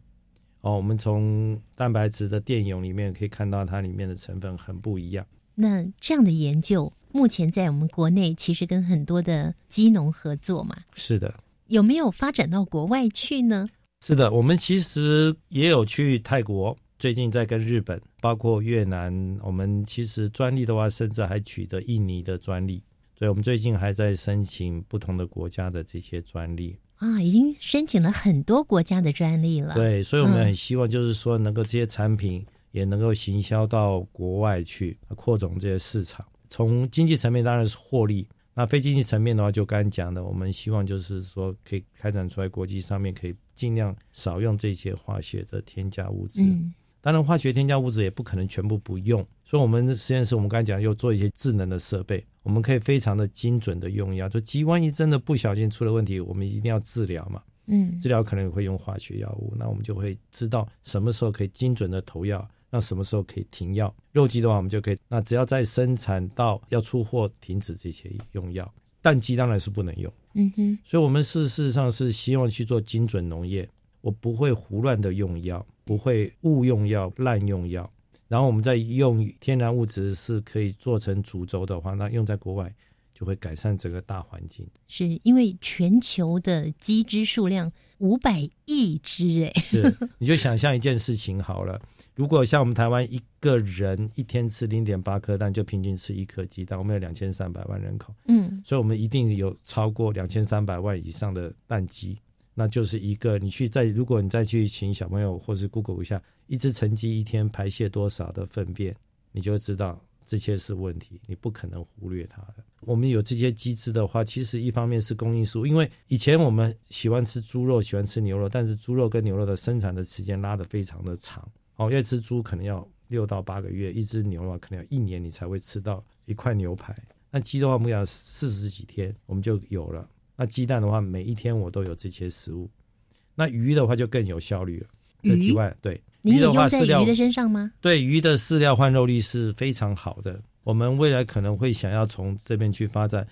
哦，我们从蛋白质的电泳里面可以看到它里面的成分很不一样。那这样的研究，目前在我们国内其实跟很多的鸡农合作嘛。是的。有没有发展到国外去呢？是的，我们其实也有去泰国，最近在跟日本，包括越南，我们其实专利的话，甚至还取得印尼的专利，所以我们最近还在申请不同的国家的这些专利啊，已经申请了很多国家的专利了。对，所以我们很希望就是说，能够这些产品也能够行销到国外去，扩种这些市场。从经济层面当然是获利。那非经济层面的话，就刚才讲的，我们希望就是说，可以开展出来国际上面可以尽量少用这些化学的添加物质。嗯，当然化学添加物质也不可能全部不用，所以我们实验室我们刚才讲又做一些智能的设备，我们可以非常的精准的用药。就鸡万一真的不小心出了问题，我们一定要治疗嘛。嗯，治疗可能会用化学药物，那我们就会知道什么时候可以精准的投药。那什么时候可以停药？肉鸡的话，我们就可以。那只要在生产到要出货停止这些用药，蛋鸡当然是不能用。嗯哼。所以，我们事实上是希望去做精准农业。我不会胡乱的用药，不会误用药、滥用药。然后，我们再用天然物质是可以做成主轴的话，那用在国外就会改善整个大环境。是因为全球的鸡只数量五百亿只，哎，是你就想象一件事情好了。如果像我们台湾一个人一天吃零点八颗蛋，就平均吃一颗鸡蛋，我们有两千三百万人口，嗯，所以我们一定有超过两千三百万以上的蛋鸡，那就是一个你去再，如果你再去请小朋友或是 Google 一下，一只成鸡一天排泄多少的粪便，你就知道这些是问题，你不可能忽略它的。我们有这些机制的话，其实一方面是供应素，因为以前我们喜欢吃猪肉，喜欢吃牛肉，但是猪肉跟牛肉的生产的时间拉得非常的长。哦，一只猪可能要六到八个月，一只牛的话可能要一年，你才会吃到一块牛排。那鸡的话，我们讲四十几天我们就有了。那鸡蛋的话，每一天我都有这些食物。那鱼的话就更有效率了。鱼外对鱼的话，饲料鱼的身上吗？对鱼的饲料换肉率是非常好的。我们未来可能会想要从这边去发展。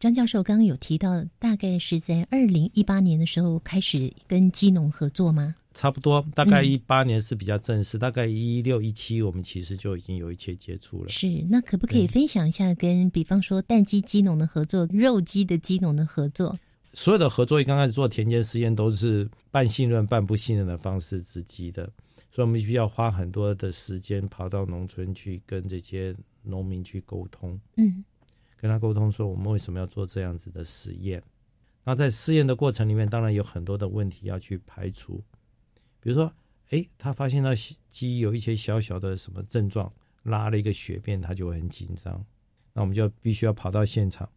张教授刚刚有提到，大概是在二零一八年的时候开始跟基农合作吗？差不多，大概一八年是比较正式，大概一六一七，我们其实就已经有一些接触了。是，那可不可以分享一下跟比方说蛋鸡鸡农的合作，肉鸡的鸡农的合作？所有的合作，刚开始做田间实验都是半信任半不信任的方式之机的，所以我们必须要花很多的时间跑到农村去跟这些农民去沟通，嗯，跟他沟通说我们为什么要做这样子的实验。那在试验的过程里面，当然有很多的问题要去排除。比如说，哎，他发现到鸡有一些小小的什么症状，拉了一个血便，他就会很紧张。那我们就必须要跑到现场，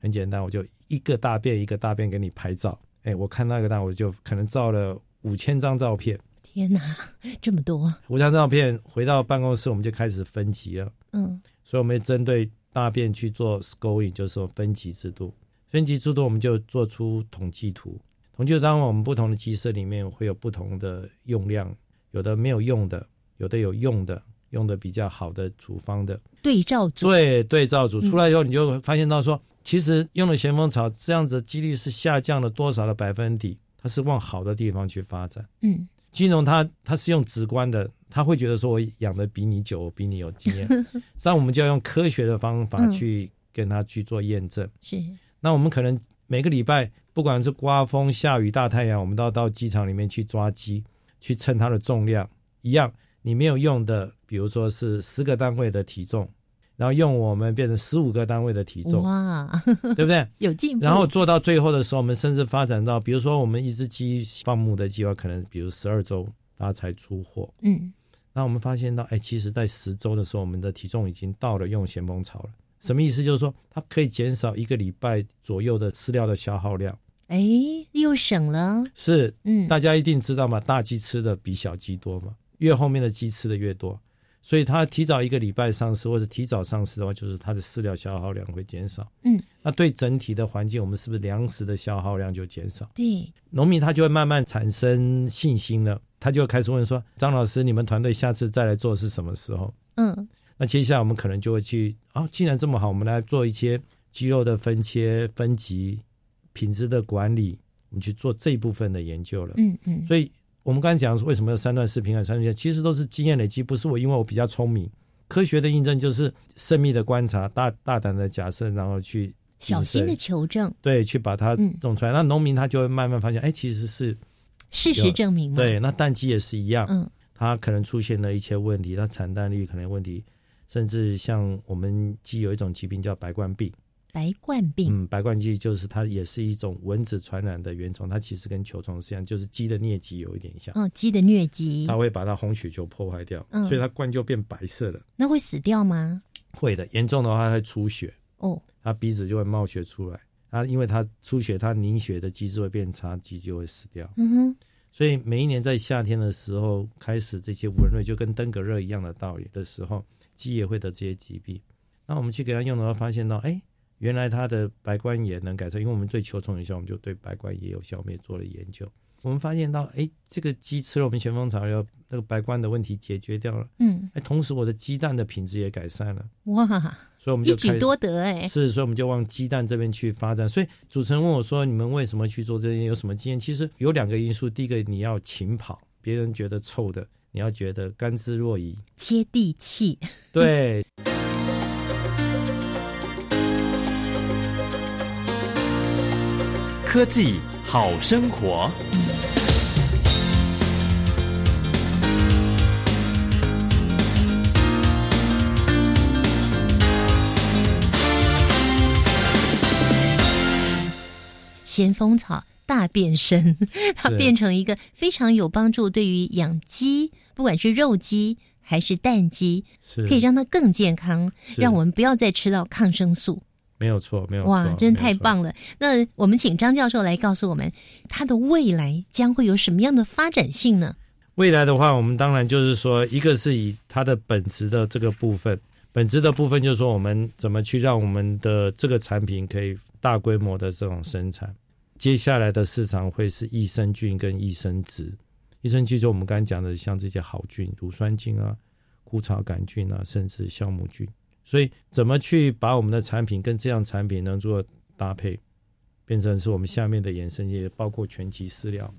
很简单，我就一个大便一个大便给你拍照。哎，我看那个蛋，我就可能照了五千张照片。天哪，这么多！五张照片回到办公室，我们就开始分级了。嗯，所以我们针对大便去做 scoring，就是说分级制度。分级制度，我们就做出统计图。统计当我们不同的鸡舍里面会有不同的用量，有的没有用的，有的有用的，用的比较好的处方的对照组。对对照组出来以后，你就发现到说，其实用了咸丰草这样子的几率是下降了多少的百分比？它是往好的地方去发展。嗯，金融它它是用直观的，他会觉得说我养的比你久，比你有经验，但我们就要用科学的方法去跟他去做验证。是，那我们可能每个礼拜。不管是刮风下雨大太阳，我们都要到机场里面去抓鸡，去称它的重量。一样，你没有用的，比如说是十个单位的体重，然后用我们变成十五个单位的体重，哇，对不对？有进步。然后做到最后的时候，我们甚至发展到，比如说我们一只鸡放牧的计划，可能比如十二周它才出货。嗯，那我们发现到，哎，其实在十周的时候，我们的体重已经到了用咸丰草了。什么意思？就是说它可以减少一个礼拜左右的饲料的消耗量。哎，又省了。是，嗯，大家一定知道嘛，大鸡吃的比小鸡多嘛，越后面的鸡吃的越多，所以它提早一个礼拜上市，或者提早上市的话，就是它的饲料消耗量会减少。嗯，那对整体的环境，我们是不是粮食的消耗量就减少？对，农民他就会慢慢产生信心了。他就开始问说：“张老师，你们团队下次再来做是什么时候？”嗯，那接下来我们可能就会去啊，既然这么好，我们来做一些肌肉的分切、分级、品质的管理，我们去做这一部分的研究了。嗯嗯，所以我们刚才讲为什么有三段视频啊三段其实都是经验累积，不是我因为我比较聪明。科学的印证就是慎密的观察、大大胆的假设，然后去小心的求证，对，去把它弄出来。那农民他就会慢慢发现，哎，其实是事实证明。对，那蛋鸡也是一样，嗯，它可能出现了一些问题，它产蛋率可能问题，甚至像我们鸡有一种疾病叫白冠病。白冠病，嗯，白冠鸡就是它也是一种蚊子传染的原虫，它其实跟球虫是一样，就是鸡的疟疾有一点像。哦，鸡的疟疾，它会把它红血球破坏掉，嗯，所以它冠就变白色了。那会死掉吗？会的，严重的话它会出血。哦，它鼻子就会冒血出来，它因为它出血，它凝血的机制会变差，鸡就会死掉。嗯哼，所以每一年在夏天的时候开始这些蚊类就跟登革热一样的道理的时候，鸡也会得这些疾病。那我们去给它用的话，发现到，哎。原来它的白冠也能改善，因为我们对球虫有效，我们就对白冠也有效，我们也做了研究。我们发现到，哎，这个鸡吃了我们旋风草药，那个白冠的问题解决掉了。嗯，哎，同时我的鸡蛋的品质也改善了。哇，所以我们就一举多得哎。是，所以我们就往鸡蛋这边去发展。所以主持人问我说：“你们为什么去做这些？有什么经验？”其实有两个因素。第一个，你要勤跑，别人觉得臭的，你要觉得甘之若饴，接地气。对。科技好生活，咸丰草大变身，它变成一个非常有帮助，对于养鸡，不管是肉鸡还是蛋鸡，是可以让它更健康，让我们不要再吃到抗生素。没有错，没有哇，真的太棒了！那我们请张教授来告诉我们，它的未来将会有什么样的发展性呢？未来的话，我们当然就是说，一个是以它的本质的这个部分，本质的部分就是说，我们怎么去让我们的这个产品可以大规模的这种生产。接下来的市场会是益生菌跟益生值，益生菌就我们刚才讲的，像这些好菌，乳酸菌啊、枯草杆菌啊，甚至酵母菌。所以，怎么去把我们的产品跟这样产品能做搭配，变成是我们下面的衍生业，包括全集饲料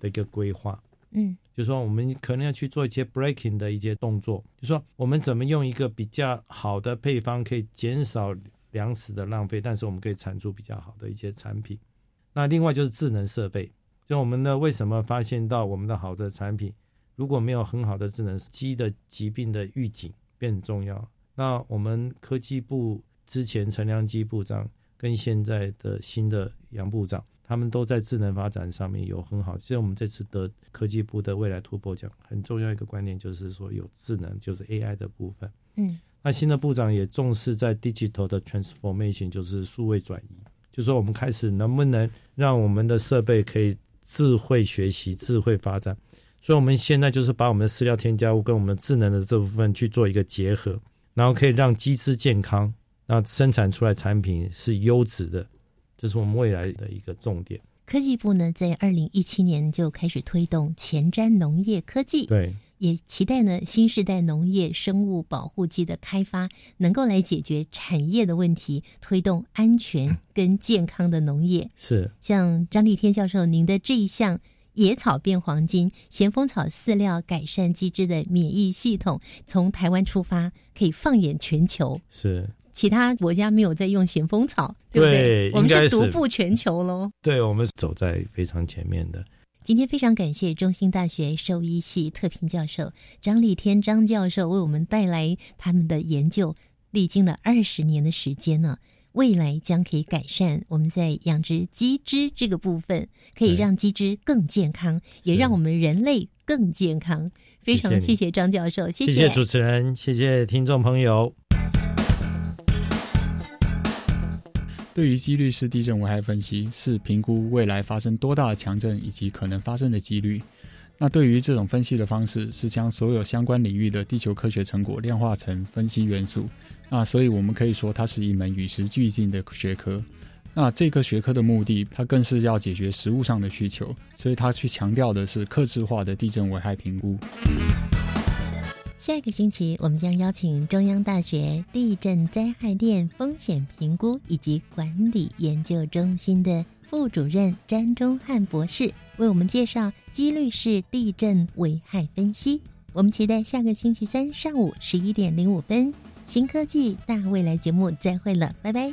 的一个规划。嗯，就说我们可能要去做一些 breaking 的一些动作，就说我们怎么用一个比较好的配方，可以减少粮食的浪费，但是我们可以产出比较好的一些产品。那另外就是智能设备，就我们呢为什么发现到我们的好的产品，如果没有很好的智能机的疾病的预警变很重要。那我们科技部之前陈良基部长跟现在的新的杨部长，他们都在智能发展上面有很好。所以我们这次得科技部的未来突破奖，很重要一个观念就是说有智能，就是 AI 的部分。嗯，那新的部长也重视在 digital 的 transformation，就是数位转移，就说我们开始能不能让我们的设备可以智慧学习、智慧发展。所以我们现在就是把我们的饲料添加物跟我们智能的这部分去做一个结合。然后可以让鸡只健康，那生产出来产品是优质的，这是我们未来的一个重点。科技部呢，在二零一七年就开始推动前瞻农业科技，对，也期待呢新时代农业生物保护剂的开发，能够来解决产业的问题，推动安全跟健康的农业。是，像张立天教授，您的这一项。野草变黄金，咸丰草饲料改善机制的免疫系统，从台湾出发，可以放眼全球。是，其他国家没有在用咸丰草，对不对？我们是独步全球喽。对，我们走在非常前面的。今天非常感谢中兴大学兽医系特聘教授张立天张教授为我们带来他们的研究，历经了二十年的时间呢。未来将可以改善我们在养殖鸡只这个部分，可以让鸡只更健康，也让我们人类更健康。非常谢谢张教授，谢谢主持人，谢谢听众朋友。对于几率式地震危害分析，是评估未来发生多大的强震以及可能发生的几率。那对于这种分析的方式，是将所有相关领域的地球科学成果量化成分析元素。那所以，我们可以说它是一门与时俱进的学科。那这个学科的目的，它更是要解决实物上的需求，所以它去强调的是克制化的地震危害评估。下一个星期，我们将邀请中央大学地震灾害链风险评估以及管理研究中心的副主任詹忠汉博士，为我们介绍几率式地震危害分析。我们期待下个星期三上午十一点零五分，新科技大未来节目再会了，拜拜。